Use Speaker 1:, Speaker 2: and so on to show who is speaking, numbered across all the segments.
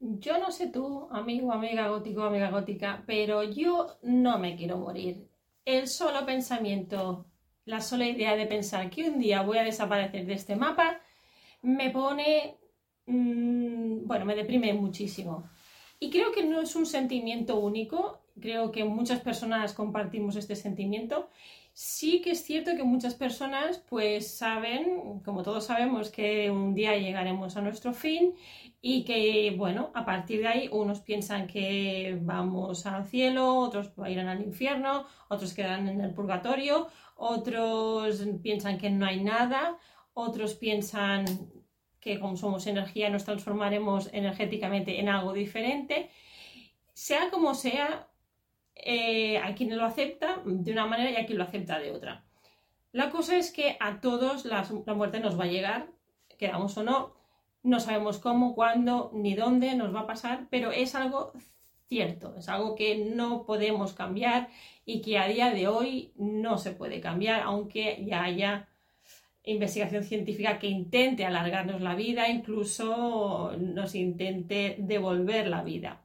Speaker 1: Yo no sé tú, amigo, amiga gótico, amiga gótica, pero yo no me quiero morir. El solo pensamiento, la sola idea de pensar que un día voy a desaparecer de este mapa, me pone, mm, bueno, me deprime muchísimo. Y creo que no es un sentimiento único, creo que muchas personas compartimos este sentimiento Sí que es cierto que muchas personas pues saben, como todos sabemos, que un día llegaremos a nuestro fin y que, bueno, a partir de ahí unos piensan que vamos al cielo, otros irán al infierno, otros quedarán en el purgatorio, otros piensan que no hay nada, otros piensan que como somos energía nos transformaremos energéticamente en algo diferente. Sea como sea, eh, hay quien lo acepta de una manera y hay quien lo acepta de otra. La cosa es que a todos la, muerte nos va a llegar, queramos o no, no sabemos cómo, cuándo, ni dónde nos va a pasar, pero es algo cierto, es algo que no podemos cambiar y que a día de hoy no se puede cambiar, aunque ya haya investigación científica que intente alargarnos la vida, incluso nos intente devolver la vida.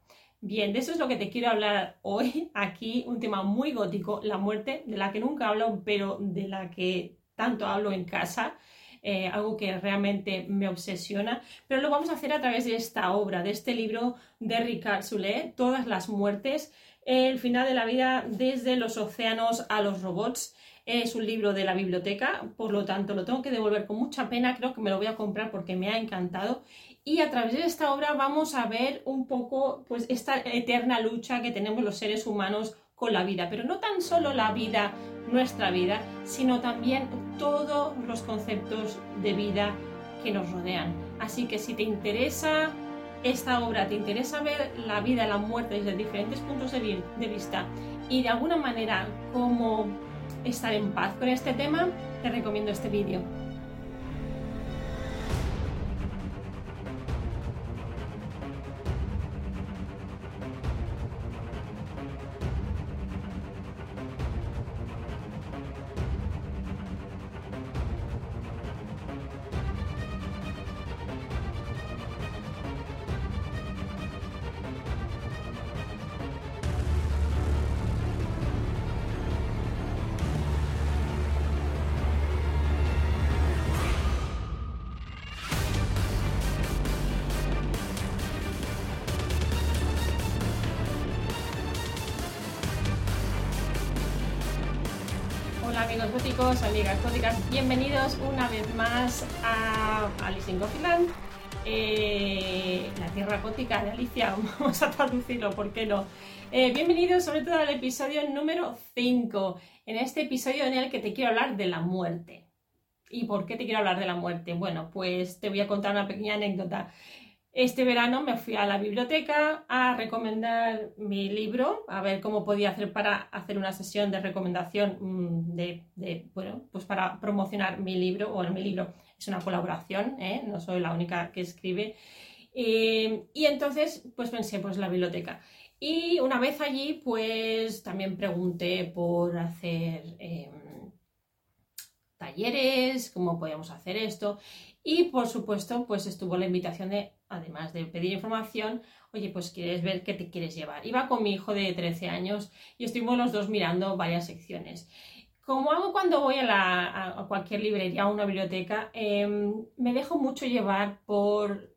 Speaker 1: Bien, de eso es lo que te quiero hablar hoy, aquí, un tema muy gótico, la muerte, de la que nunca hablo, pero de la que tanto hablo en casa, eh, algo que realmente me obsesiona, pero lo vamos a hacer a través de esta obra, de este libro de Ricard Soule, Todas las muertes, el final de la vida desde los océanos a los robots. Es un libro de la biblioteca, por lo tanto lo tengo que devolver con mucha pena, creo que me lo voy a comprar porque me ha encantado y a través de esta obra vamos a ver un poco pues esta eterna lucha que tenemos los seres humanos con la vida, pero no tan solo la vida, nuestra vida, sino también todos los conceptos de vida que nos rodean. Así que si te interesa esta obra, te interesa ver la vida, la muerte desde diferentes puntos de, de vista y de alguna manera cómo estar en paz con este tema, te recomiendo este vídeo. Góticos, amigas góticas, bienvenidos una vez más a Alice in Gothiland, eh, la tierra gótica de Alicia, vamos a traducirlo, ¿por qué no? Eh, bienvenidos sobre todo al episodio número 5, en este episodio en el que te quiero hablar de la muerte. ¿Y por qué te quiero hablar de la muerte? Bueno, pues te voy a contar una pequeña anécdota. Este verano me fui a la biblioteca a recomendar mi libro, a ver cómo podía hacer para hacer una sesión de recomendación mm, de, bueno, pues para promocionar mi libro. Bueno, mi libro es una colaboración, ¿eh? no soy la única que escribe. Eh, y entonces, pues pensé, pues la biblioteca. Y una vez allí, pues también pregunté por hacer em, talleres, cómo podíamos hacer esto. Y por supuesto, pues estuvo la invitación de, además de pedir información, oye, pues quieres ver qué te quieres llevar. Iba con mi hijo de 13 años y estuvimos los dos mirando varias secciones. Como hago cuando voy a, cualquier librería o una biblioteca, em, me dejo mucho llevar por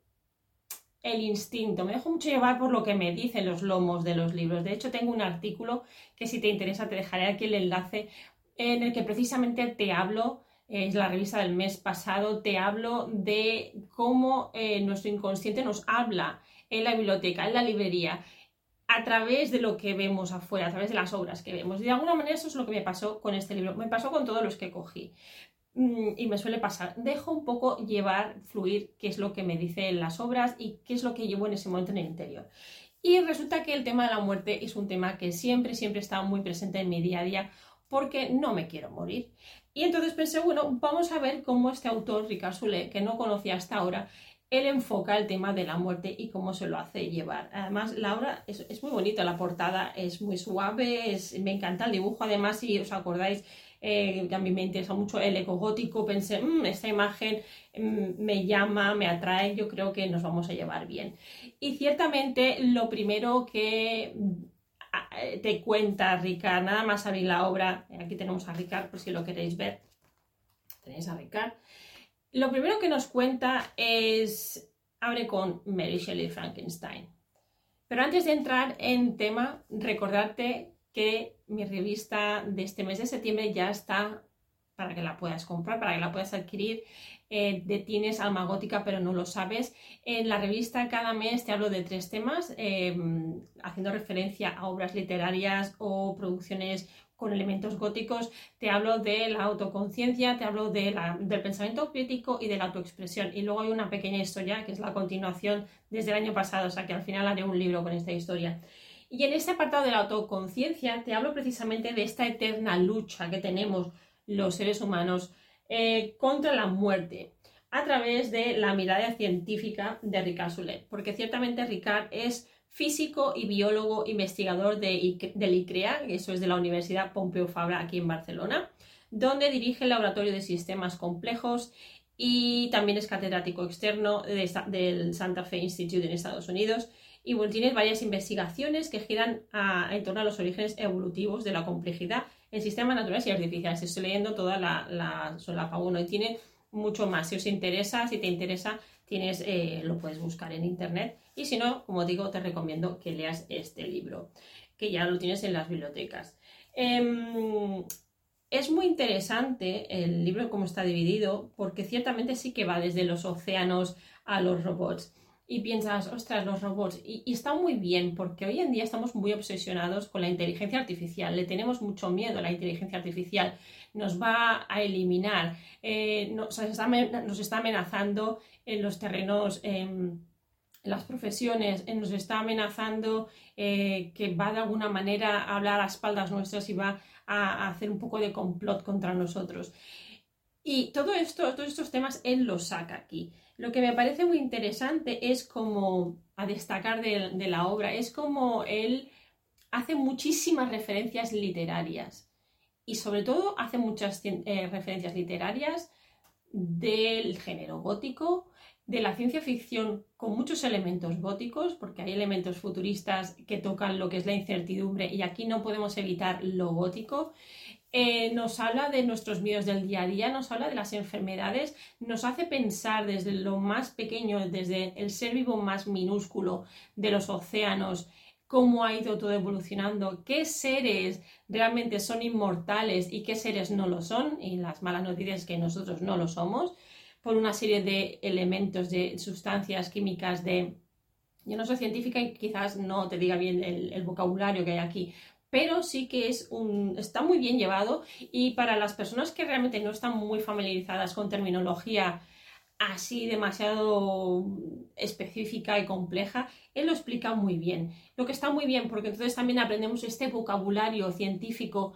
Speaker 1: el instinto, me dejo mucho llevar por lo que me dicen los lomos de los libros. De hecho, tengo un artículo que si te interesa te dejaré aquí el enlace en el que precisamente te hablo es la revista del mes pasado, te hablo de cómo eh, nuestro inconsciente nos habla en la biblioteca, en la librería, a través de lo que vemos afuera, a través de las obras que vemos. De alguna manera eso es lo que me pasó con este libro, me pasó con todos los que cogí. Mm, y me suele pasar, dejo un poco llevar, fluir qué es lo que me dicen las obras y qué es lo que llevo en ese momento en el interior. Y resulta que el tema de la muerte es un tema que siempre, siempre está muy presente en mi día a día porque no me quiero morir. Y entonces pensé, bueno, vamos a ver cómo este autor, Ricard Soule, que no conocía hasta ahora, él enfoca el tema de la muerte y cómo se lo hace llevar. Además, la obra es, muy bonita, la portada es muy suave, me encanta el dibujo. Además, si os acordáis, eh, a mí me interesa mucho el ecogótico, pensé, mm, esta imagen mm, me llama, me atrae, yo creo que nos vamos a llevar bien. Y ciertamente lo primero que te cuenta Ricard, nada más abrir la obra, aquí tenemos a Ricard por si lo queréis ver, tenéis a Ricard, lo primero que nos cuenta es, abre con Mary Shelley Frankenstein. Pero antes de entrar en tema, recordarte que mi revista de este mes de septiembre ya está para que la puedas comprar, para que la puedas adquirir. Eh, Tienes Alma Gótica, pero no lo sabes. En la revista cada mes te hablo de tres temas, eh, haciendo referencia a obras literarias o producciones con elementos góticos, te hablo de la autoconciencia, te hablo de del pensamiento crítico y de la autoexpresión. Y luego hay una pequeña historia que es la continuación desde el año pasado, o sea que al final haré un libro con esta historia. Y en este apartado de la autoconciencia te hablo precisamente de esta eterna lucha que tenemos los seres humanos eh, contra la muerte a través de la mirada científica de Ricard Soulet, porque ciertamente Ricard es físico y biólogo investigador de, del ICREA, eso es de la Universidad Pompeu Fabra aquí en Barcelona, donde dirige el Laboratorio de Sistemas Complejos y también es catedrático externo del Santa Fe Institute en Estados Unidos. Y bueno, tiene varias investigaciones que giran en torno a los orígenes evolutivos de la complejidad en sistemas naturales y artificiales. Estoy leyendo toda la, la solapa 1 y tiene mucho más. Si os interesa, si te interesa, tienes, eh, lo puedes buscar en internet. Y si no, como digo, te recomiendo que leas este libro, que ya lo tienes en las bibliotecas. Em, es muy interesante el libro como está dividido, porque ciertamente sí que va desde los océanos a los robots. Y piensas, ostras, los robots. Y, está muy bien, porque hoy en día estamos muy obsesionados con la inteligencia artificial. Le tenemos mucho miedo a la inteligencia artificial. Nos va a eliminar. Eh, nos, está, amenazando en los terrenos. Em, las profesiones, eh, nos está amenazando eh, que va de alguna manera a hablar a espaldas nuestras y va a, hacer un poco de complot contra nosotros. Y todo esto, todos estos temas él los saca aquí. Lo que me parece muy interesante es como, a destacar de, la obra, es como él hace muchísimas referencias literarias y sobre todo hace muchas eh, referencias literarias del género gótico, de la ciencia ficción con muchos elementos góticos, porque hay elementos futuristas que tocan lo que es la incertidumbre y aquí no podemos evitar lo gótico. Eh, nos habla de nuestros miedos del día a día, nos habla de las enfermedades, nos hace pensar desde lo más pequeño, desde el ser vivo más minúsculo de los océanos, cómo ha ido todo evolucionando, qué seres realmente son inmortales y qué seres no lo son, y las malas noticias es que nosotros no lo somos por una serie de elementos, de sustancias químicas, de... Yo no soy científica y quizás no te diga bien el, vocabulario que hay aquí, pero sí que es un, está muy bien llevado y para las personas que realmente no están muy familiarizadas con terminología así demasiado específica y compleja, él lo explica muy bien. Lo que está muy bien porque entonces también aprendemos este vocabulario científico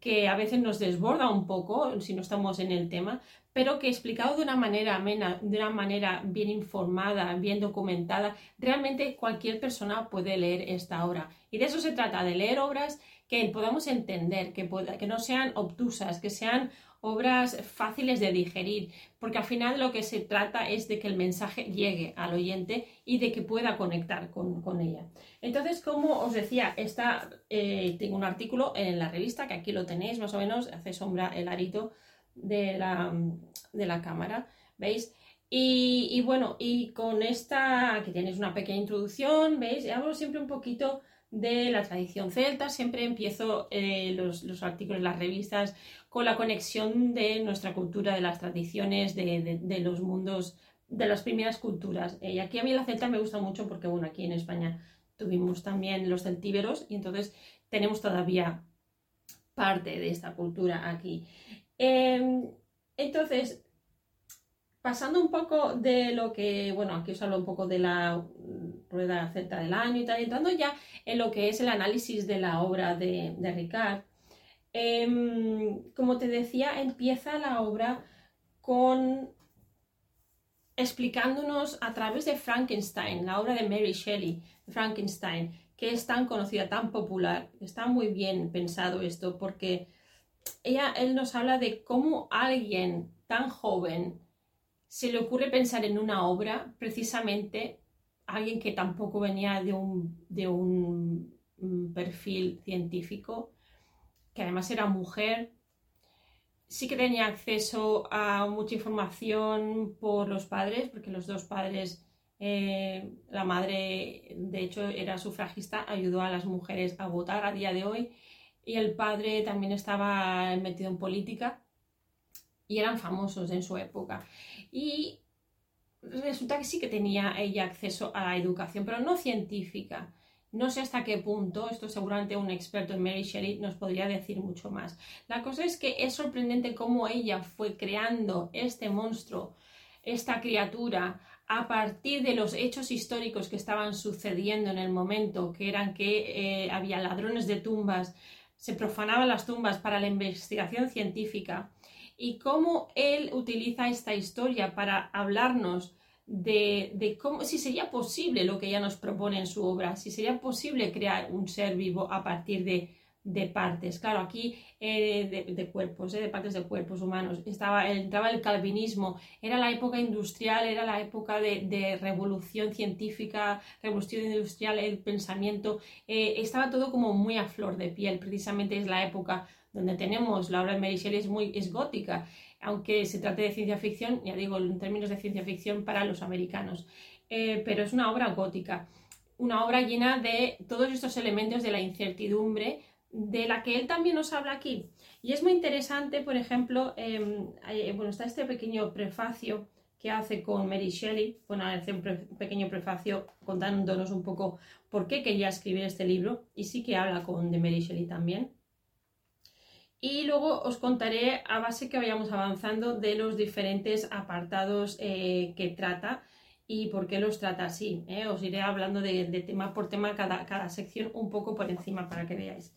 Speaker 1: que a veces nos desborda un poco si no estamos en el tema, pero que explicado de una manera amena, de una manera bien informada, bien documentada, realmente cualquier persona puede leer esta obra. Y de eso se trata, de leer obras que podamos entender, que, no sean obtusas, que sean obras fáciles de digerir, porque al final lo que se trata es de que el mensaje llegue al oyente y de que pueda conectar con, ella. Entonces, como os decía, está, eh, tengo un artículo en la revista, que aquí lo tenéis más o menos, hace sombra el arito de la, de la cámara, ¿veis? Y, bueno, y con esta, aquí tenéis una pequeña introducción, ¿veis? Hablo siempre un poquito de la tradición celta, siempre empiezo eh, los, los, artículos, las revistas, con la conexión de nuestra cultura, de las tradiciones, de, de, los mundos, de las primeras culturas. Eh, y aquí a mí la celta me gusta mucho porque, bueno, aquí en España tuvimos también los celtíberos y entonces tenemos todavía parte de esta cultura aquí. Em, entonces, pasando un poco de lo que, bueno, aquí os hablo un poco de la rueda celta del año y tal, entrando ya en lo que es el análisis de la obra de, de Ricard. Em, como te decía, empieza la obra con explicándonos a través de Frankenstein, la obra de Mary Shelley, Frankenstein, que es tan conocida, tan popular, está muy bien pensado esto, porque ella, él nos habla de cómo alguien tan joven se le ocurre pensar en una obra, precisamente alguien que tampoco venía de un, de un perfil científico, que además era mujer, sí que tenía acceso a mucha información por los padres, porque los dos padres, eh, la madre de hecho era sufragista, ayudó a las mujeres a votar a día de hoy, y el padre también estaba metido en política y eran famosos en su época. Y resulta que sí que tenía ella acceso a la educación, pero no científica. No sé hasta qué punto, esto seguramente un experto en Mary Shelley nos podría decir mucho más. La cosa es que es sorprendente cómo ella fue creando este monstruo, esta criatura, a partir de los hechos históricos que estaban sucediendo en el momento, que eran que eh, había ladrones de tumbas, se profanaban las tumbas para la investigación científica, y cómo él utiliza esta historia para hablarnos de, cómo, si sería posible lo que ella nos propone en su obra, si sería posible crear un ser vivo a partir de, partes. Claro, aquí eh, de, cuerpos, eh, de partes de cuerpos humanos. Estaba, entraba el calvinismo, era la época industrial, era la época de, revolución científica, revolución industrial, el pensamiento. Eh, estaba todo como muy a flor de piel. Precisamente es la época donde tenemos la obra de Mary es muy es gótica aunque se trate de ciencia ficción, ya digo, en términos de ciencia ficción para los americanos. Pero es una obra gótica, una obra llena de todos estos elementos de la incertidumbre, de la que él también nos habla aquí. Y es muy interesante, por ejemplo, em, eh, bueno, está este pequeño prefacio que hace con Mary Shelley, bueno, hace un pequeño prefacio contándonos un poco por qué quería escribir este libro, y sí que habla con de Mary Shelley también y luego os contaré a base que vayamos avanzando de los diferentes apartados eh, que trata y por qué los trata así. ¿eh? Os iré hablando de, tema por tema cada, cada, sección un poco por encima para que veáis.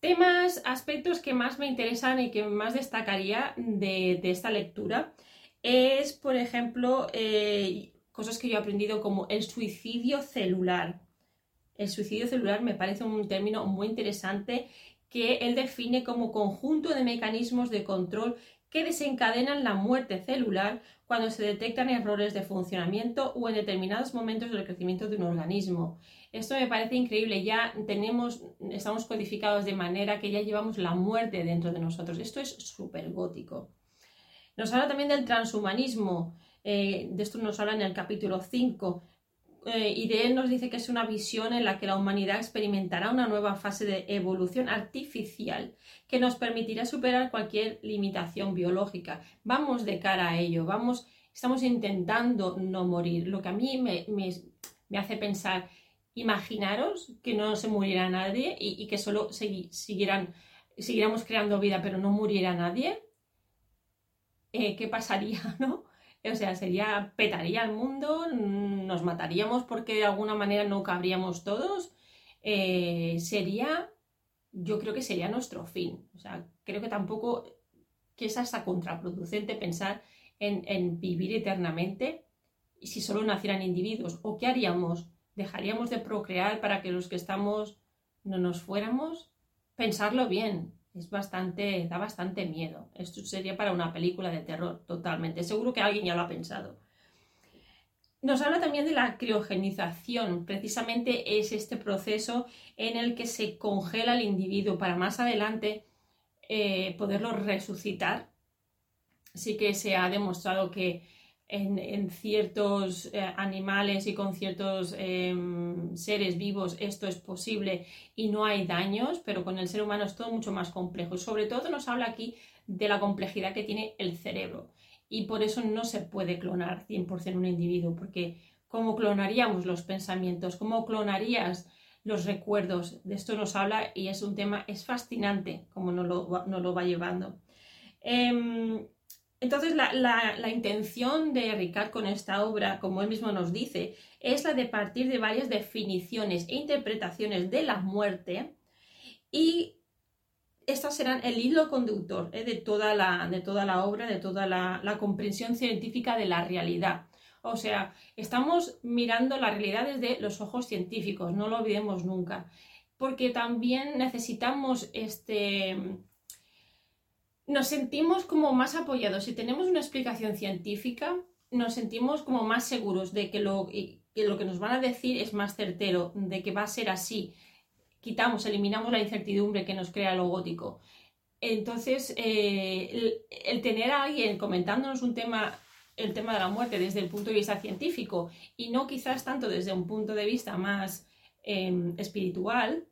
Speaker 1: Temas, aspectos que más me interesan y que más destacaría de, esta lectura es, por ejemplo, eh, cosas que yo he aprendido como el suicidio celular. El suicidio celular me parece un término muy interesante que él define como conjunto de mecanismos de control que desencadenan la muerte celular cuando se detectan errores de funcionamiento o en determinados momentos del crecimiento de un organismo. Esto me parece increíble, ya tenemos, estamos codificados de manera que ya llevamos la muerte dentro de nosotros. Esto es súper gótico. Nos habla también del transhumanismo, eh, de esto nos habla en el capítulo 5, eh, y de él nos dice que es una visión en la que la humanidad experimentará una nueva fase de evolución artificial que nos permitirá superar cualquier limitación biológica. Vamos de cara a ello, vamos, estamos intentando no morir. Lo que a mí me, hace pensar, imaginaros que no se muriera nadie y, que solo siguieran, siguiéramos creando vida pero no muriera nadie. Eh, ¿Qué pasaría, no? O sea, sería, petaría el mundo, nos mataríamos porque de alguna manera no cabríamos todos. Eh, sería, yo creo que sería nuestro fin. O sea, creo que tampoco que es hasta contraproducente pensar en, vivir eternamente y si solo nacieran individuos. ¿O qué haríamos? ¿Dejaríamos de procrear para que los que estamos no nos fuéramos? Pensarlo bien, es bastante, da bastante miedo. Esto sería para una película de terror, totalmente. Seguro que alguien ya lo ha pensado. Nos habla también de la criogenización. Precisamente es este proceso en el que se congela el individuo para más adelante eh, poderlo resucitar. Sí que se ha demostrado que en, ciertos eh, animales y con ciertos em, seres vivos esto es posible y no hay daños, pero con el ser humano es todo mucho más complejo. Y sobre todo nos habla aquí de la complejidad que tiene el cerebro. Y por eso no se puede clonar 100% un individuo, porque ¿cómo clonaríamos los pensamientos? ¿Cómo clonarías los recuerdos? De esto nos habla y es un tema, es fascinante como nos lo, lo va llevando. Em, entonces, la, intención de Ricard con esta obra, como él mismo nos dice, es la de partir de varias definiciones e interpretaciones de la muerte y estas serán el hilo conductor ¿eh? de, toda la, de, toda la, obra, de toda la, la comprensión científica de la realidad. O sea, estamos mirando la realidad desde los ojos científicos, no lo olvidemos nunca, porque también necesitamos este nos sentimos como más apoyados. Si tenemos una explicación científica, nos sentimos como más seguros de que lo, que nos van a decir es más certero, de que va a ser así. Quitamos, eliminamos la incertidumbre que nos crea lo gótico. Entonces, eh, el, tener a alguien comentándonos un tema, el tema de la muerte desde el punto de vista científico y no quizás tanto desde un punto de vista más em, espiritual,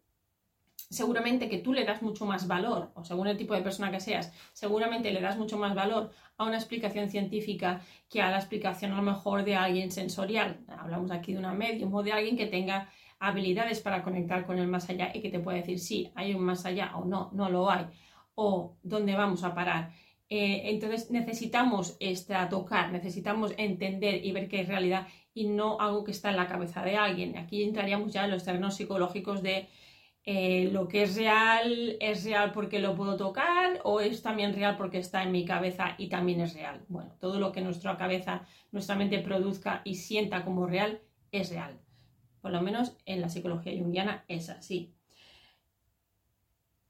Speaker 1: seguramente que tú le das mucho más valor, o según el tipo de persona que seas, seguramente le das mucho más valor a una explicación científica que a la explicación a lo mejor de alguien sensorial. Hablamos aquí de una medium o de alguien que tenga habilidades para conectar con el más allá y que te pueda decir sí, hay un más allá o no, no lo hay, o dónde vamos a parar. Eh, entonces necesitamos esta, tocar, necesitamos entender y ver qué es realidad y no algo que está en la cabeza de alguien. Aquí entraríamos ya en los terrenos psicológicos de eh, lo que es real es real porque lo puedo tocar o es también real porque está en mi cabeza y también es real. Bueno, todo lo que nuestra cabeza, nuestra mente produzca y sienta como real es real. Por lo menos en la psicología junguiana es así.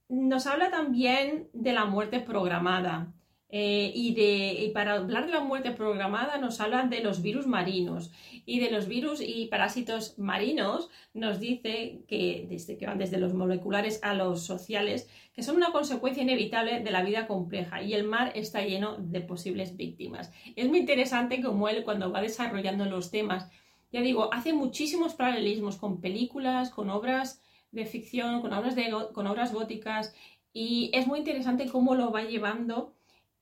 Speaker 1: Nos habla también de la muerte programada. Eh, y, de, para hablar de la muerte programada nos hablan de los virus marinos y de los virus y parásitos marinos nos dice que desde que van desde los moleculares a los sociales que son una consecuencia inevitable de la vida compleja y el mar está lleno de posibles víctimas. Es muy interesante como él cuando va desarrollando los temas, ya digo, hace muchísimos paralelismos con películas, con obras de ficción, con obras, de, con obras góticas y es muy interesante cómo lo va llevando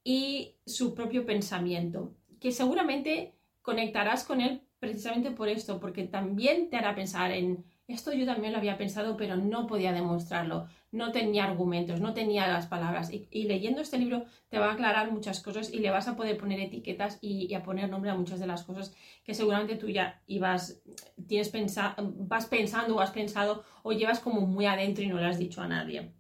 Speaker 1: y su propio pensamiento, que seguramente conectarás con él precisamente por esto, porque también te hará pensar en esto yo también lo había pensado, pero no podía demostrarlo, no tenía argumentos, no tenía las palabras. Y, leyendo este libro te va a aclarar muchas cosas y le vas a poder poner etiquetas y, a poner nombre a muchas de las cosas que seguramente tú ya ibas, tienes vas pensando o has pensado o llevas como muy adentro y no le has dicho a nadie.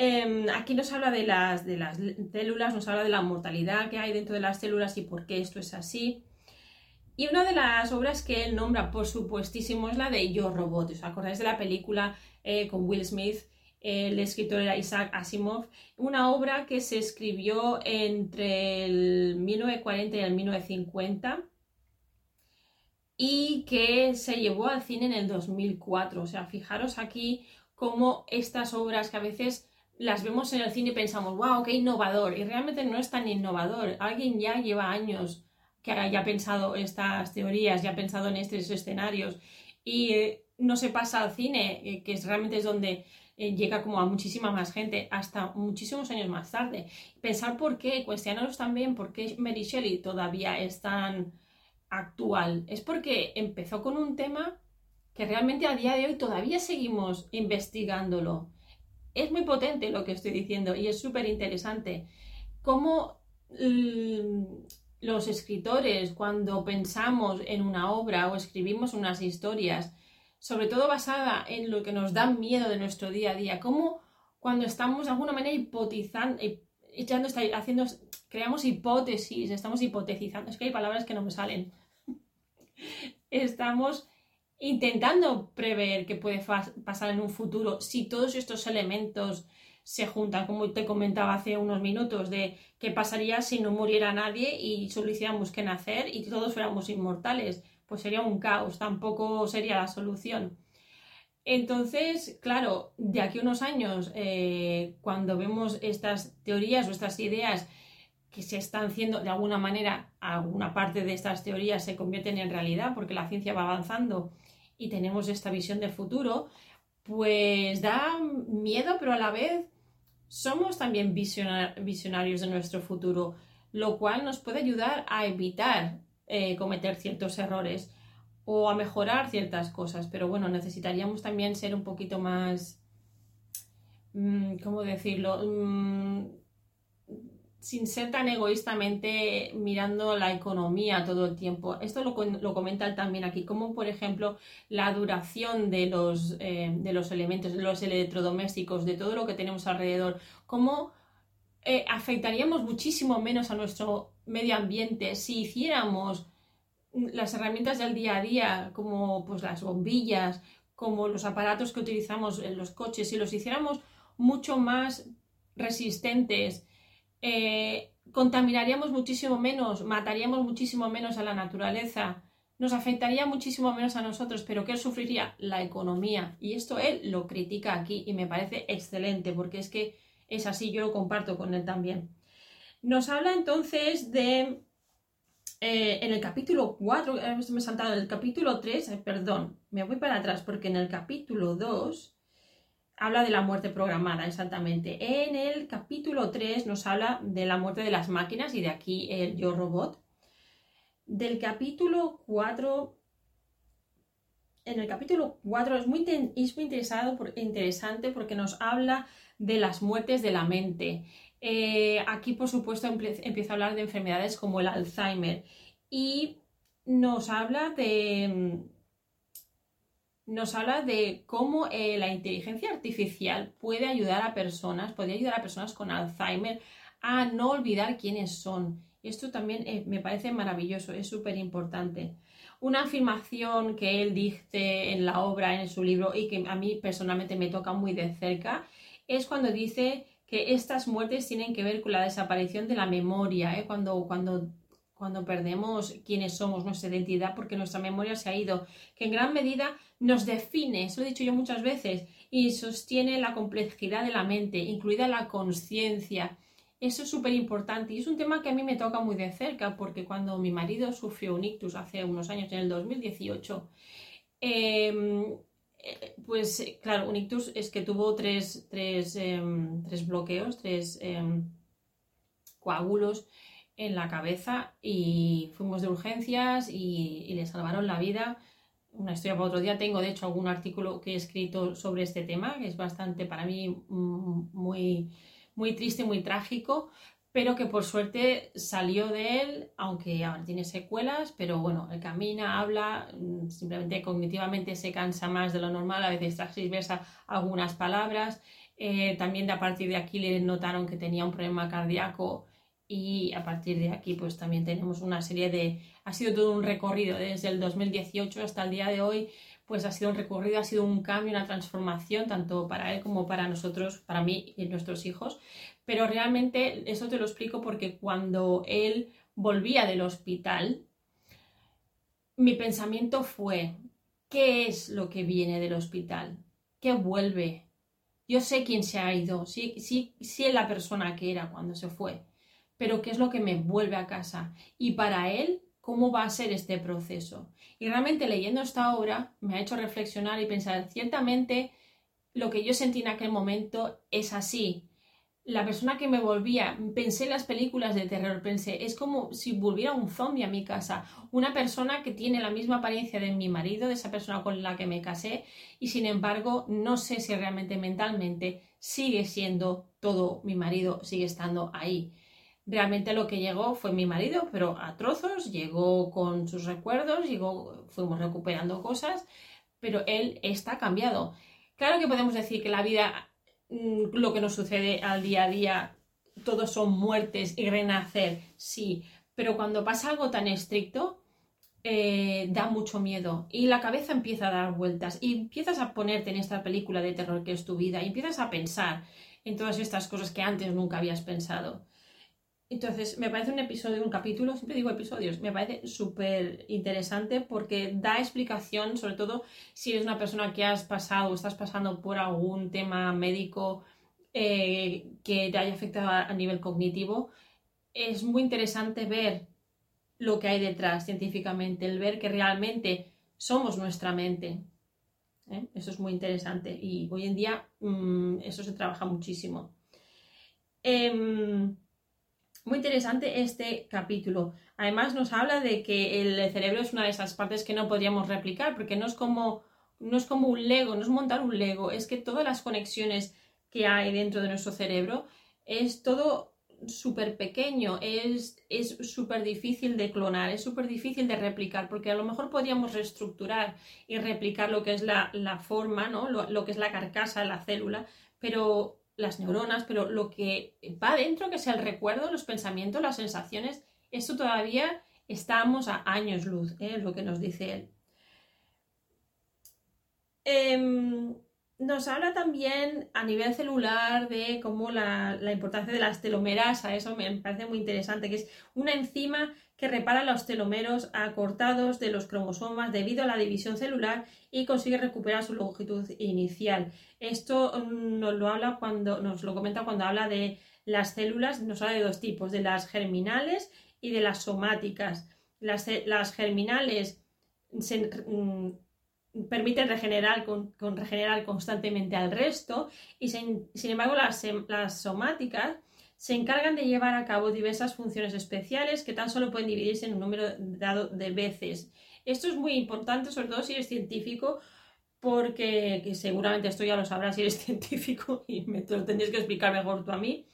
Speaker 1: Em, aquí nos habla de las, de las células, nos habla de la mortalidad que hay dentro de las células y por qué esto es así. Y una de las obras que él nombra, por supuestísimo, es la de Yo Robot. ¿Os acordáis de la película eh, con Will Smith? El escritor era Isaac Asimov. Una obra que se escribió entre el 1940 y el 1950 y que se llevó al cine en el 2004. O sea, fijaros aquí cómo estas obras que a veces las vemos en el cine y pensamos, wow, qué innovador. Y realmente no es tan innovador. Alguien ya lleva años que haya pensado estas teorías, ya ha pensado en estos escenarios. Y eh, no se pasa al cine, eh, que es, realmente es donde eh, llega como a muchísima más gente, hasta muchísimos años más tarde. Pensar por qué, cuestionaros también por qué Mary Shelley todavía es tan actual. Es porque empezó con un tema que realmente a día de hoy todavía seguimos investigándolo es muy potente lo que estoy diciendo y es súper interesante. Cómo mm, los escritores, cuando pensamos en una obra o escribimos unas historias, sobre todo basada en lo que nos da miedo de nuestro día a día, cómo cuando estamos de alguna manera hipotizando, echando, haciendo, creamos hipótesis, estamos hipotetizando, es que hay palabras que no me salen. Estamos intentando prever qué puede pasar en un futuro si todos estos elementos se juntan, como te comentaba hace unos minutos, de qué pasaría si no muriera nadie y solo hiciéramos que nacer y todos fuéramos inmortales. Pues sería un caos, tampoco sería la solución. Entonces, claro, de aquí a unos años, eh, cuando vemos estas teorías o estas ideas que se están haciendo de alguna manera, alguna parte de estas teorías se convierten en realidad porque la ciencia va avanzando y tenemos esta visión de futuro, pues da miedo, pero a la vez somos también visionarios de nuestro futuro, lo cual nos puede ayudar a evitar eh, cometer ciertos errores o a mejorar ciertas cosas. Pero bueno, necesitaríamos también ser un poquito más, mm, ¿cómo decirlo? Sin ser tan egoístamente mirando la economía todo el tiempo. Esto lo, lo comenta también aquí, como por ejemplo la duración de los, eh, de los elementos, de los electrodomésticos, de todo lo que tenemos alrededor, cómo eh, afectaríamos muchísimo menos a nuestro medio ambiente si hiciéramos las herramientas del día a día, como pues las bombillas, como los aparatos que utilizamos en los coches, si los hiciéramos mucho más resistentes, eh, contaminaríamos muchísimo menos, mataríamos muchísimo menos a la naturaleza, nos afectaría muchísimo menos a nosotros, pero ¿qué sufriría? La economía. Y esto él lo critica aquí y me parece excelente porque es que es así, yo lo comparto con él también. Nos habla entonces de, eh, en el capítulo 4, me he saltado, en el capítulo 3, eh, perdón, me voy para atrás porque en el capítulo 2 habla de la muerte programada, exactamente. En el capítulo 3 nos habla de la muerte de las máquinas y de aquí el yo robot. Del capítulo 4, en el capítulo 4 es muy, es muy interesado, interesante porque nos habla de las muertes de la mente. Eh, aquí, por supuesto, empieza a hablar de enfermedades como el Alzheimer y nos habla de nos habla de cómo eh, la inteligencia artificial puede ayudar a personas, puede ayudar a personas con Alzheimer a no olvidar quiénes son. Esto también eh, me parece maravilloso, es súper importante. Una afirmación que él dice en la obra, en su libro, y que a mí personalmente me toca muy de cerca, es cuando dice que estas muertes tienen que ver con la desaparición de la memoria, ¿eh? cuando, cuando cuando perdemos quiénes somos, nuestra identidad, porque nuestra memoria se ha ido, que en gran medida nos define, eso lo he dicho yo muchas veces, y sostiene la complejidad de la mente, incluida la conciencia. Eso es súper importante y es un tema que a mí me toca muy de cerca, porque cuando mi marido sufrió un ictus hace unos años, en el 2018, em, eh, pues claro, un ictus es que tuvo tres, tres, em, tres bloqueos, tres em, coágulos en la cabeza y fuimos de urgencias y, le salvaron la vida. Una historia para otro día. Tengo, de hecho, algún artículo que he escrito sobre este tema, que es bastante para mí mm, muy, muy triste, muy trágico, pero que por suerte salió de él, aunque ahora tiene secuelas, pero bueno, él camina, habla, mm, simplemente cognitivamente se cansa más de lo normal, a veces transversa algunas palabras. Eh, también de a partir de aquí le notaron que tenía un problema cardíaco y a partir de aquí pues también tenemos una serie de, ha sido todo un recorrido desde el 2018 hasta el día de hoy, pues ha sido un recorrido, ha sido un cambio, una transformación tanto para él como para nosotros, para mí y nuestros hijos, pero realmente eso te lo explico porque cuando él volvía del hospital, mi pensamiento fue, ¿qué es lo que viene del hospital? ¿Qué vuelve? Yo sé quién se ha ido, sí, sí, sí es la persona que era cuando se fue pero qué es lo que me vuelve a casa y para él cómo va a ser este proceso. Y realmente leyendo esta obra me ha hecho reflexionar y pensar, ciertamente lo que yo sentí en aquel momento es así. La persona que me volvía, pensé en las películas de terror, pensé, es como si volviera un zombie a mi casa, una persona que tiene la misma apariencia de mi marido, de esa persona con la que me casé, y sin embargo no sé si realmente mentalmente sigue siendo todo mi marido, sigue estando ahí. Realmente lo que llegó fue mi marido, pero a trozos, llegó con sus recuerdos, llegó, fuimos recuperando cosas, pero él está cambiado. Claro que podemos decir que la vida, mm, lo que nos sucede al día a día, todos son muertes y renacer, sí, pero cuando pasa algo tan estricto, eh, da mucho miedo y la cabeza empieza a dar vueltas y empiezas a ponerte en esta película de terror que es tu vida y empiezas a pensar en todas estas cosas que antes nunca habías pensado. Entonces, me parece un episodio, un capítulo, siempre digo episodios, me parece súper interesante porque da explicación, sobre todo si eres una persona que has pasado o estás pasando por algún tema médico eh, que te haya afectado a, nivel cognitivo. Es muy interesante ver lo que hay detrás científicamente, el ver que realmente somos nuestra mente. ¿eh? Eso es muy interesante y hoy en día mm, eso se trabaja muchísimo. Em, muy interesante este capítulo. Además nos habla de que el cerebro es una de esas partes que no podríamos replicar, porque no es como, no es como un Lego, no es montar un Lego, es que todas las conexiones que hay dentro de nuestro cerebro es todo súper pequeño, es súper difícil de clonar, es súper difícil de replicar, porque a lo mejor podríamos reestructurar y replicar lo que es la, forma, ¿no? Lo, lo, que es la carcasa, la célula, pero las neuronas, pero lo que va dentro, que es el recuerdo, los pensamientos, las sensaciones, esto todavía estamos a años luz, ¿eh? lo que nos dice él. Em, nos habla también a nivel celular de cómo la, la importancia de las telomerasa, eso me parece muy interesante, que es una enzima que repara los telomeros acortados de los cromosomas debido a la división celular y consigue recuperar su longitud inicial. Esto mm, nos lo habla cuando nos lo comenta cuando habla de las células, nos habla de dos tipos, de las germinales y de las somáticas. Las, germinales mm, permiten regenerar, con, regenerar constantemente al resto y sin, embargo las somáticas se encargan de llevar a cabo diversas funciones especiales que tan solo pueden dividirse en un número dado de veces. Esto es muy importante, sobre todo si eres científico, porque seguramente esto ya lo sabrás si eres científico y me lo tendrías que explicar mejor tú a mí,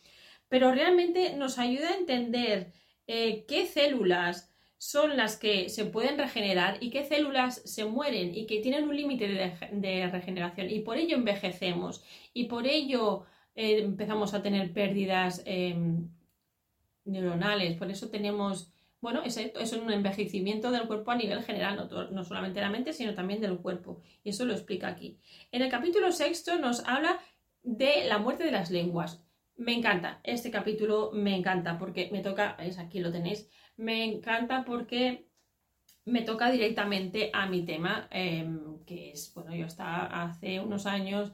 Speaker 1: pero realmente nos ayuda a entender eh, qué células son las que se pueden regenerar y qué células se mueren y que tienen un límite de regeneración y por ello envejecemos y por ello eh, empezamos a tener pérdidas em, neuronales. Por eso tenemos, bueno, es, es un envejecimiento del cuerpo a nivel general, no, no, solamente de la mente, sino también del cuerpo. Y eso lo explica aquí. En el capítulo sexto nos habla de la muerte de las lenguas. Me encanta, este capítulo me encanta porque me toca, es aquí lo tenéis, me encanta porque me toca directamente a mi tema, em, que es, bueno, yo hasta hace unos años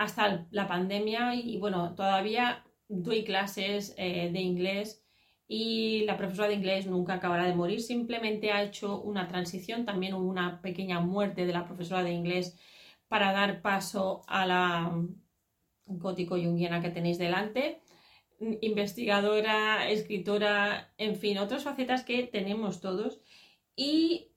Speaker 1: hasta la pandemia y bueno, todavía doy clases eh, de inglés y la profesora de inglés nunca acabará de morir, simplemente ha hecho una transición, también hubo una pequeña muerte de la profesora de inglés para dar paso a la gótico junguiana que tenéis delante, investigadora, escritora, en fin, otras facetas que tenemos todos. Y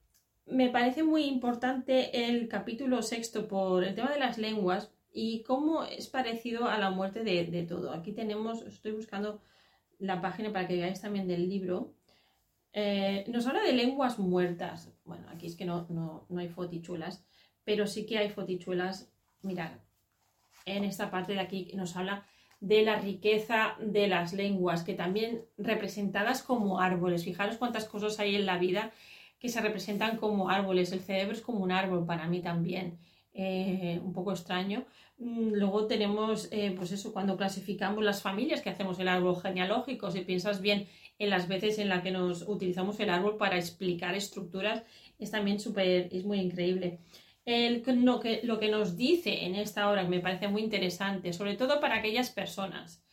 Speaker 1: me parece muy importante el capítulo sexto por el tema de las lenguas y cómo es parecido a la muerte de, todo. Aquí tenemos, estoy buscando la página para que veáis también del libro. Eh, nos habla de lenguas muertas. Bueno, aquí es que no, no, no hay fotichuelas, pero sí que hay fotichuelas. Mirad, en esta parte de aquí nos habla de la riqueza de las lenguas, que también representadas como árboles. Fijaros cuántas cosas hay en la vida que se representan como árboles. El cerebro es como un árbol para mí también. Eh, un poco extraño. Mm, luego tenemos, eh, pues eso, cuando clasificamos las familias, que hacemos el árbol genealógico, si piensas bien en las veces en las que nos utilizamos el árbol para explicar estructuras, es también súper, es muy increíble. El, lo, que, lo que nos dice en esta obra, que me parece muy interesante, sobre todo para aquellas personas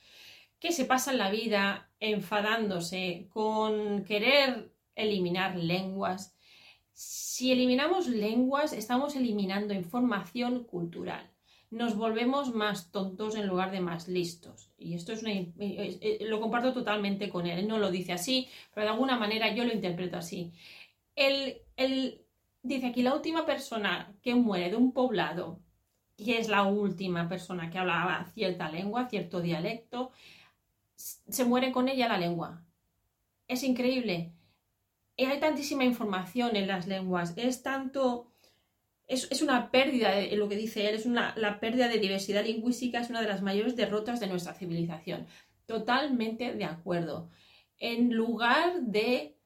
Speaker 1: que se pasan la vida enfadándose con querer eliminar lenguas, si eliminamos lenguas, estamos eliminando información cultural. Nos volvemos más tontos en lugar de más listos. Y esto es lo comparto totalmente con él. no lo dice así, pero de alguna manera yo lo interpreto así. Él, dice aquí la última persona que muere de un poblado, y es la última persona que hablaba cierta lengua, cierto dialecto, se muere con ella la lengua. Es increíble hay tantísima información en las lenguas, es tanto... Es, una pérdida, de, lo que dice él, es una, la pérdida de diversidad lingüística, es una de las mayores derrotas de nuestra civilización. Totalmente de acuerdo. En lugar de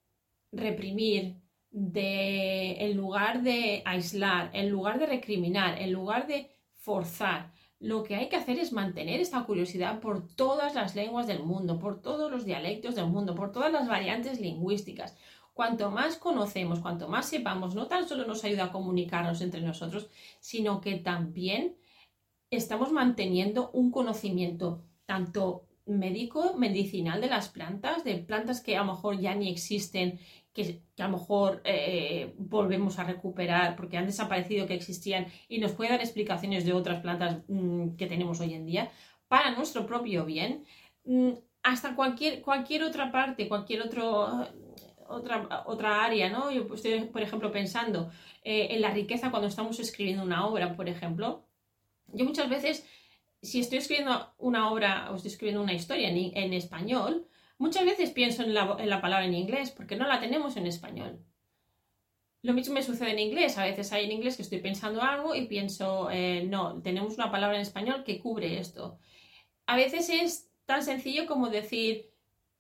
Speaker 1: reprimir, de, en lugar de aislar, en lugar de recriminar, en lugar de forzar, lo que hay que hacer es mantener esta curiosidad por todas las lenguas del mundo, por todos los dialectos del mundo, por todas las variantes lingüísticas, Cuanto más conocemos, cuanto más sepamos, no tan solo nos ayuda a comunicarnos entre nosotros, sino que también estamos manteniendo un conocimiento tanto médico, medicinal de las plantas, de plantas que a lo mejor ya ni existen, que, a lo mejor eh, volvemos a recuperar porque han desaparecido que existían y nos puede dar explicaciones de otras plantas mm, que tenemos hoy en día para nuestro propio bien. Mm, hasta cualquier, cualquier otra parte, cualquier otro otra, otra área, ¿no? Yo estoy, por ejemplo, pensando eh, en la riqueza cuando estamos escribiendo una obra, por ejemplo. Yo muchas veces, si estoy escribiendo una obra o estoy escribiendo una historia en, español, muchas veces pienso en la, en la, palabra en inglés, porque no la tenemos en español. Lo mismo me sucede en inglés. A veces hay en inglés que estoy pensando algo y pienso, eh, no, tenemos una palabra en español que cubre esto. A veces es tan sencillo como decir,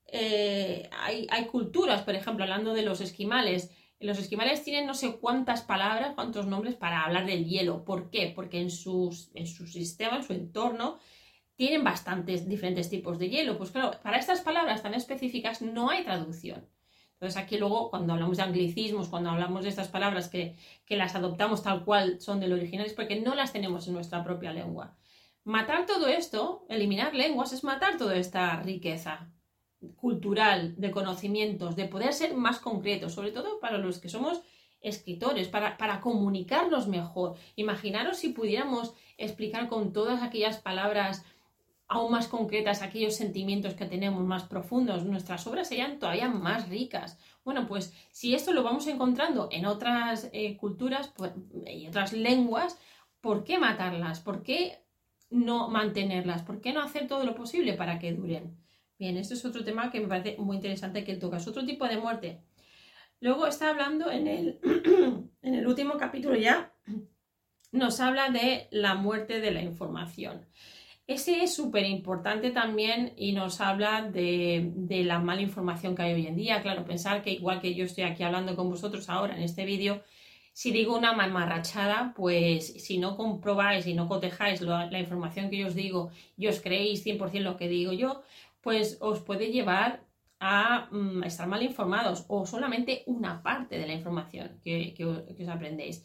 Speaker 1: eh, hay, culturas, por ejemplo, hablando de los esquimales, Los esquimales tienen no sé cuántas palabras, cuántos nombres para hablar del hielo. ¿Por qué? Porque en, sus, en su sistema, en su entorno, tienen bastantes diferentes tipos de hielo. Pues claro, para estas palabras tan específicas no hay traducción. Entonces aquí luego cuando hablamos de anglicismos, cuando hablamos de estas palabras que, que las adoptamos tal cual son del original, es porque no las tenemos en nuestra propia lengua. Matar todo esto, eliminar lenguas, es matar toda esta riqueza cultural de conocimientos, de poder ser más concretos, sobre todo para los que somos escritores, para, para comunicarnos mejor. Imaginaros si pudiéramos explicar con todas aquellas palabras aún más concretas aquellos sentimientos que tenemos más profundos, nuestras obras serían todavía más ricas. Bueno, pues si esto lo vamos encontrando en otras eh, culturas pues, y otras lenguas, ¿por qué matarlas? ¿Por qué no mantenerlas? ¿Por qué no hacer todo lo posible para que duren? Bien, esto es otro tema que me parece muy interesante que él toca. Es otro tipo de muerte. Luego está hablando en el, en el último capítulo ya, nos habla de la muerte de la información. Ese es súper importante también y nos habla de, la mala información que hay hoy en día. Claro, pensar que igual que yo estoy aquí hablando con vosotros ahora en este vídeo, si digo una mamarrachada, pues si no comprobáis y no cotejáis la, información que yo os digo y os creéis 100% lo que digo yo, pues os puede llevar a mm, estar mal informados o solamente una parte de la información que, que os aprendéis.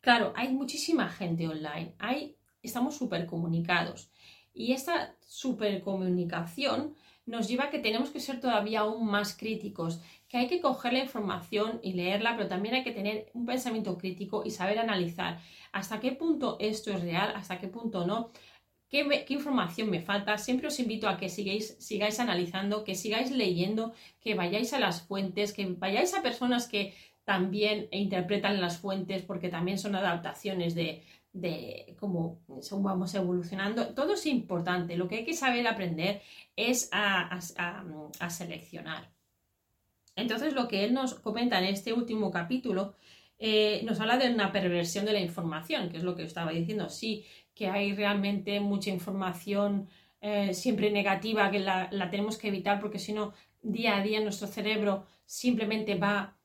Speaker 1: Claro, hay muchísima gente online, hay, estamos súper comunicados. Y esta supercomunicación nos lleva a que tenemos que ser todavía aún más críticos, que hay que coger la información y leerla, pero también hay que tener un pensamiento crítico y saber analizar hasta qué punto esto es real, hasta qué punto no, qué, información me falta. Siempre os invito a que sigáis, analizando, que sigáis leyendo, que vayáis a las fuentes, que vayáis a personas que también interpretan las fuentes porque también son adaptaciones de, de cómo vamos evolucionando. Todo es importante. Lo que hay que saber aprender es a, seleccionar. Entonces, lo que él nos comenta en este último capítulo eh, nos habla de una perversión de la información, que es lo que estaba diciendo. Sí, que hay realmente mucha información eh, siempre negativa, que la, la tenemos que evitar porque si no, día a día nuestro cerebro simplemente va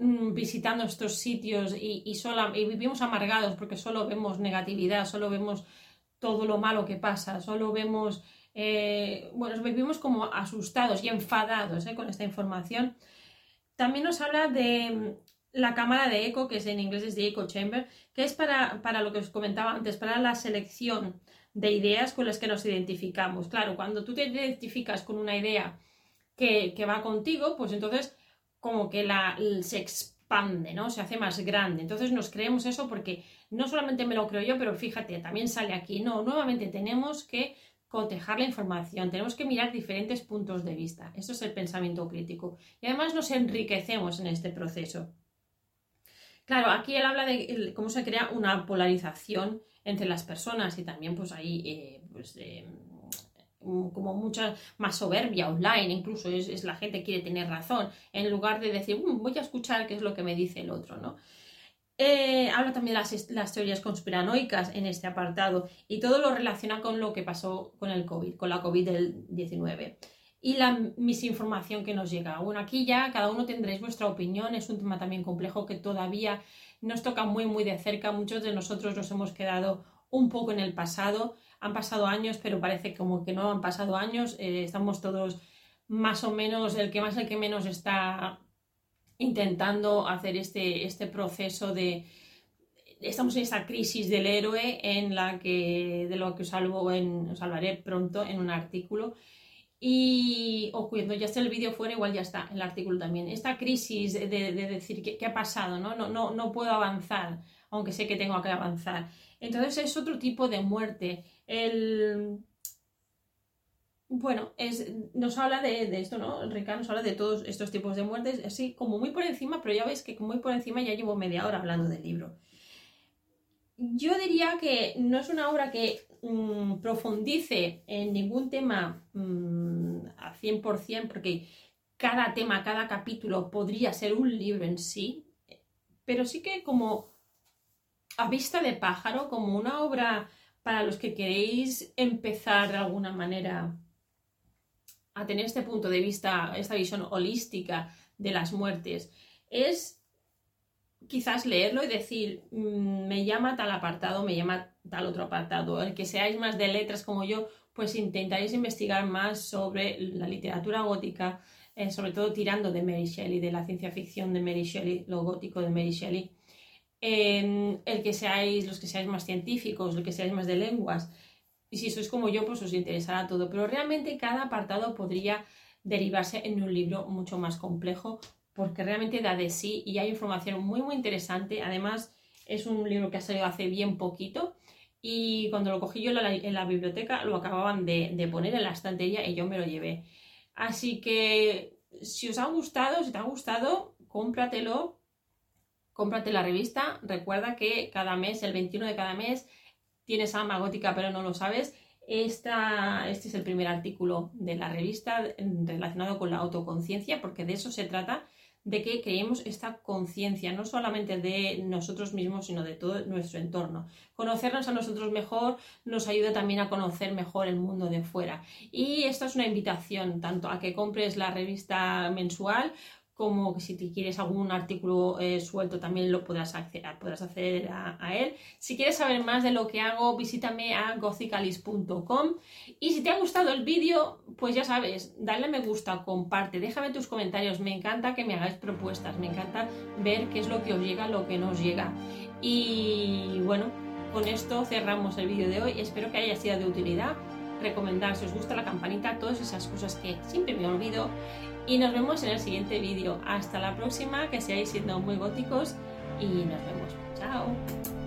Speaker 1: Mm, visitando estos sitios y, y vivimos amargados porque solo vemos negatividad, solo vemos todo lo malo que pasa, solo vemos, eh, bueno, vivimos como asustados y enfadados eh, con esta información. También nos habla de la cámara de eco, que es en inglés es de echo chamber, que es para, para lo que os comentaba antes, para la selección de ideas con las que nos identificamos. Claro, cuando tú te identificas con una idea que, que va contigo, pues entonces como que la, se expande, ¿no? Se hace más grande. Entonces nos creemos eso porque no solamente me lo creo yo, pero fíjate, también sale aquí. No, nuevamente tenemos que cotejar la información, tenemos que mirar diferentes puntos de vista. Eso es el pensamiento crítico. Y además nos enriquecemos en este proceso. Claro, aquí él habla de cómo se crea una polarización entre las personas y también pues ahí eh, pues, eh, como mucha más soberbia online, incluso es, la gente quiere tener razón, en lugar de decir, mm, voy a escuchar qué es lo que me dice el otro, ¿no? Eh, habla también de las, las, teorías conspiranoicas en este apartado y todo lo relaciona con lo que pasó con el COVID, con la COVID-19 y la misinformación que nos llega. Bueno, aquí ya cada uno tendréis vuestra opinión, es un tema también complejo que todavía nos toca muy, muy de cerca. Muchos de nosotros nos hemos quedado un poco en el pasado han pasado años, pero parece como que no han pasado años. Eh, estamos todos más o menos, el que más, el que menos está intentando hacer este, este proceso de... Estamos en esta crisis del héroe en la que, de lo que os, salvo os salvaré pronto en un artículo. Y, o cuando ya esté el vídeo fuera, igual ya está el artículo también. Esta crisis de, decir ¿qué, ha pasado, ¿no? No, ¿no? no puedo avanzar, aunque sé que tengo que avanzar. Entonces es otro tipo de muerte. El, bueno, es, nos habla de, esto, ¿no? Ricardo nos habla de todos estos tipos de muertes, así como muy por encima, pero ya veis que muy por encima ya llevo media hora hablando del libro. Yo diría que no es una obra que mm, profundice en ningún tema mm, a 100%, porque cada tema, cada capítulo podría ser un libro en sí, pero sí que como a vista de pájaro, como una obra para los que queréis empezar de alguna manera a tener este punto de vista, esta visión holística de las muertes. Es quizás leerlo y decir, mm, me llama tal apartado, me llama tal otro apartado. El que seáis más de letras como yo, pues intentaréis investigar más sobre la literatura gótica, eh, sobre todo tirando de Mary Shelley, de la ciencia ficción de Mary Shelley, lo gótico de Mary Shelley. el que seáis, los que seáis más científicos, los que seáis más de lenguas, y si sois como yo, pues os interesará todo. Pero realmente cada apartado podría derivarse en un libro mucho más complejo porque realmente da de sí y hay información muy muy interesante. Además es un libro que ha salido hace bien poquito y cuando lo cogí yo en la, biblioteca lo acababan de, poner en la estantería y yo me lo llevé. Así que si os ha gustado, si te ha gustado, cómpratelo, cómprate la revista. Recuerda que cada mes, el 21 de cada mes, tienes alma gótica pero no lo sabes esta, este es el primer artículo de la revista relacionado con la autoconciencia, porque de eso se trata, de que creemos esta conciencia, no solamente de nosotros mismos, sino de todo nuestro entorno. Conocernos a nosotros mejor nos ayuda también a conocer mejor el mundo de fuera. Y esta es una invitación tanto a que compres la revista mensual como que si te quieres algún artículo eh, suelto también lo podrás acceder, podrás acceder a, él. Si quieres saber más de lo que hago, visítame a gothicalis.com y si te ha gustado el vídeo, pues ya sabes, dale a me gusta, comparte, déjame tus comentarios, me encanta que me hagáis propuestas, me encanta ver qué es lo que os llega, lo que nos llega. Y bueno, con esto cerramos el vídeo de hoy, espero que haya sido de utilidad. Recomendar si os gusta la campanita, todas esas cosas que siempre me olvido y nos vemos en el siguiente vídeo. Hasta la próxima, que seáis siendo muy góticos y nos vemos. Chao.